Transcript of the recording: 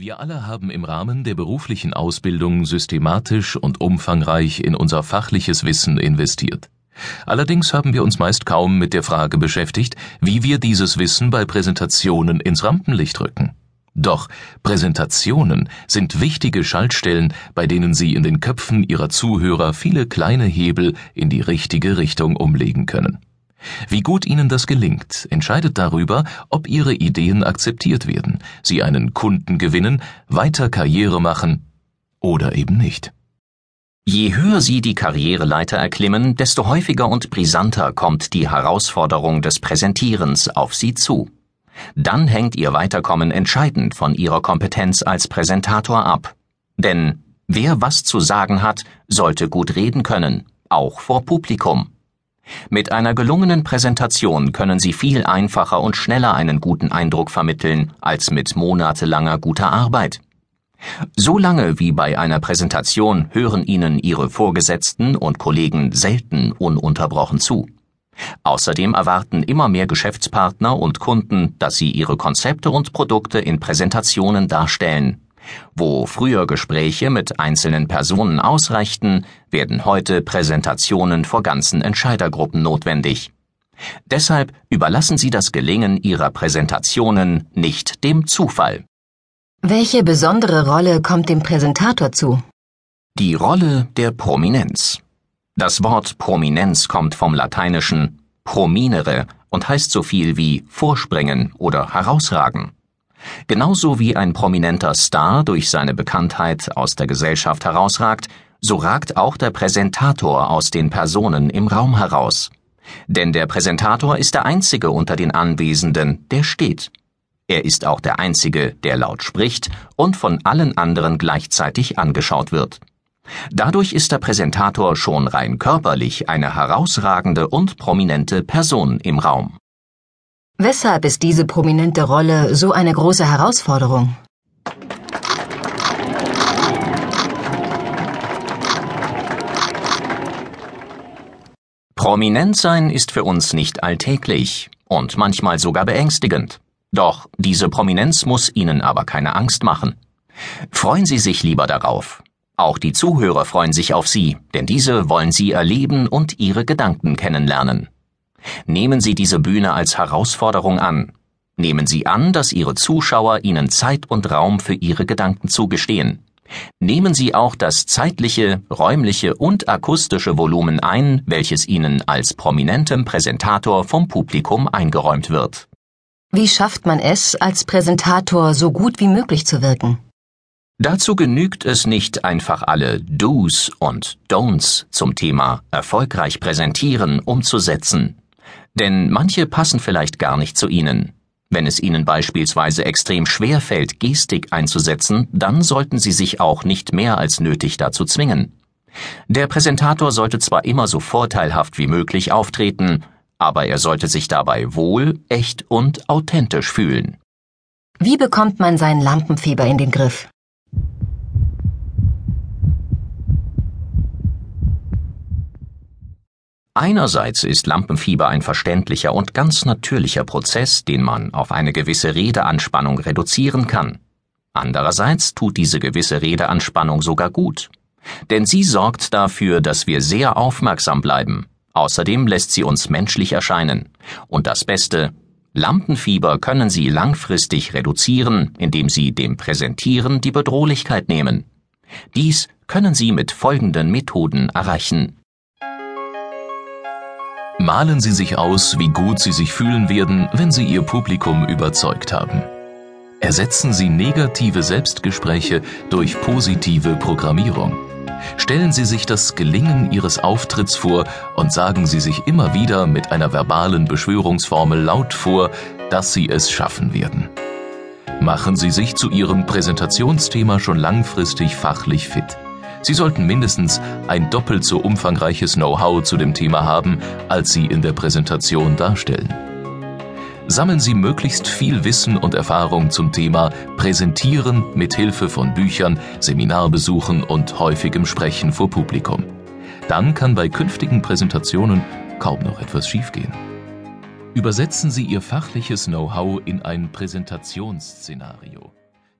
Wir alle haben im Rahmen der beruflichen Ausbildung systematisch und umfangreich in unser fachliches Wissen investiert. Allerdings haben wir uns meist kaum mit der Frage beschäftigt, wie wir dieses Wissen bei Präsentationen ins Rampenlicht rücken. Doch Präsentationen sind wichtige Schaltstellen, bei denen Sie in den Köpfen Ihrer Zuhörer viele kleine Hebel in die richtige Richtung umlegen können. Wie gut Ihnen das gelingt, entscheidet darüber, ob Ihre Ideen akzeptiert werden, Sie einen Kunden gewinnen, weiter Karriere machen oder eben nicht. Je höher Sie die Karriereleiter erklimmen, desto häufiger und brisanter kommt die Herausforderung des Präsentierens auf Sie zu. Dann hängt Ihr Weiterkommen entscheidend von Ihrer Kompetenz als Präsentator ab. Denn wer was zu sagen hat, sollte gut reden können, auch vor Publikum. Mit einer gelungenen Präsentation können Sie viel einfacher und schneller einen guten Eindruck vermitteln als mit monatelanger guter Arbeit. So lange wie bei einer Präsentation hören Ihnen Ihre Vorgesetzten und Kollegen selten ununterbrochen zu. Außerdem erwarten immer mehr Geschäftspartner und Kunden, dass sie ihre Konzepte und Produkte in Präsentationen darstellen. Wo früher Gespräche mit einzelnen Personen ausreichten, werden heute Präsentationen vor ganzen Entscheidergruppen notwendig. Deshalb überlassen Sie das Gelingen Ihrer Präsentationen nicht dem Zufall. Welche besondere Rolle kommt dem Präsentator zu? Die Rolle der Prominenz. Das Wort Prominenz kommt vom lateinischen prominere und heißt so viel wie vorspringen oder herausragen. Genauso wie ein prominenter Star durch seine Bekanntheit aus der Gesellschaft herausragt, so ragt auch der Präsentator aus den Personen im Raum heraus. Denn der Präsentator ist der Einzige unter den Anwesenden, der steht. Er ist auch der Einzige, der laut spricht und von allen anderen gleichzeitig angeschaut wird. Dadurch ist der Präsentator schon rein körperlich eine herausragende und prominente Person im Raum. Weshalb ist diese prominente Rolle so eine große Herausforderung? Prominent sein ist für uns nicht alltäglich und manchmal sogar beängstigend. Doch diese Prominenz muss Ihnen aber keine Angst machen. Freuen Sie sich lieber darauf. Auch die Zuhörer freuen sich auf Sie, denn diese wollen Sie erleben und Ihre Gedanken kennenlernen. Nehmen Sie diese Bühne als Herausforderung an. Nehmen Sie an, dass Ihre Zuschauer Ihnen Zeit und Raum für Ihre Gedanken zugestehen. Nehmen Sie auch das zeitliche, räumliche und akustische Volumen ein, welches Ihnen als prominentem Präsentator vom Publikum eingeräumt wird. Wie schafft man es, als Präsentator so gut wie möglich zu wirken? Dazu genügt es nicht einfach alle Do's und Don'ts zum Thema erfolgreich präsentieren umzusetzen. Denn manche passen vielleicht gar nicht zu Ihnen. Wenn es Ihnen beispielsweise extrem schwer fällt, Gestik einzusetzen, dann sollten Sie sich auch nicht mehr als nötig dazu zwingen. Der Präsentator sollte zwar immer so vorteilhaft wie möglich auftreten, aber er sollte sich dabei wohl, echt und authentisch fühlen. Wie bekommt man sein Lampenfieber in den Griff? Einerseits ist Lampenfieber ein verständlicher und ganz natürlicher Prozess, den man auf eine gewisse Redeanspannung reduzieren kann. Andererseits tut diese gewisse Redeanspannung sogar gut. Denn sie sorgt dafür, dass wir sehr aufmerksam bleiben. Außerdem lässt sie uns menschlich erscheinen. Und das Beste, Lampenfieber können Sie langfristig reduzieren, indem Sie dem Präsentieren die Bedrohlichkeit nehmen. Dies können Sie mit folgenden Methoden erreichen. Malen Sie sich aus, wie gut Sie sich fühlen werden, wenn Sie Ihr Publikum überzeugt haben. Ersetzen Sie negative Selbstgespräche durch positive Programmierung. Stellen Sie sich das Gelingen Ihres Auftritts vor und sagen Sie sich immer wieder mit einer verbalen Beschwörungsformel laut vor, dass Sie es schaffen werden. Machen Sie sich zu Ihrem Präsentationsthema schon langfristig fachlich fit. Sie sollten mindestens ein doppelt so umfangreiches Know-how zu dem Thema haben, als Sie in der Präsentation darstellen. Sammeln Sie möglichst viel Wissen und Erfahrung zum Thema Präsentieren mit Hilfe von Büchern, Seminarbesuchen und häufigem Sprechen vor Publikum. Dann kann bei künftigen Präsentationen kaum noch etwas schiefgehen. Übersetzen Sie Ihr fachliches Know-how in ein Präsentationsszenario.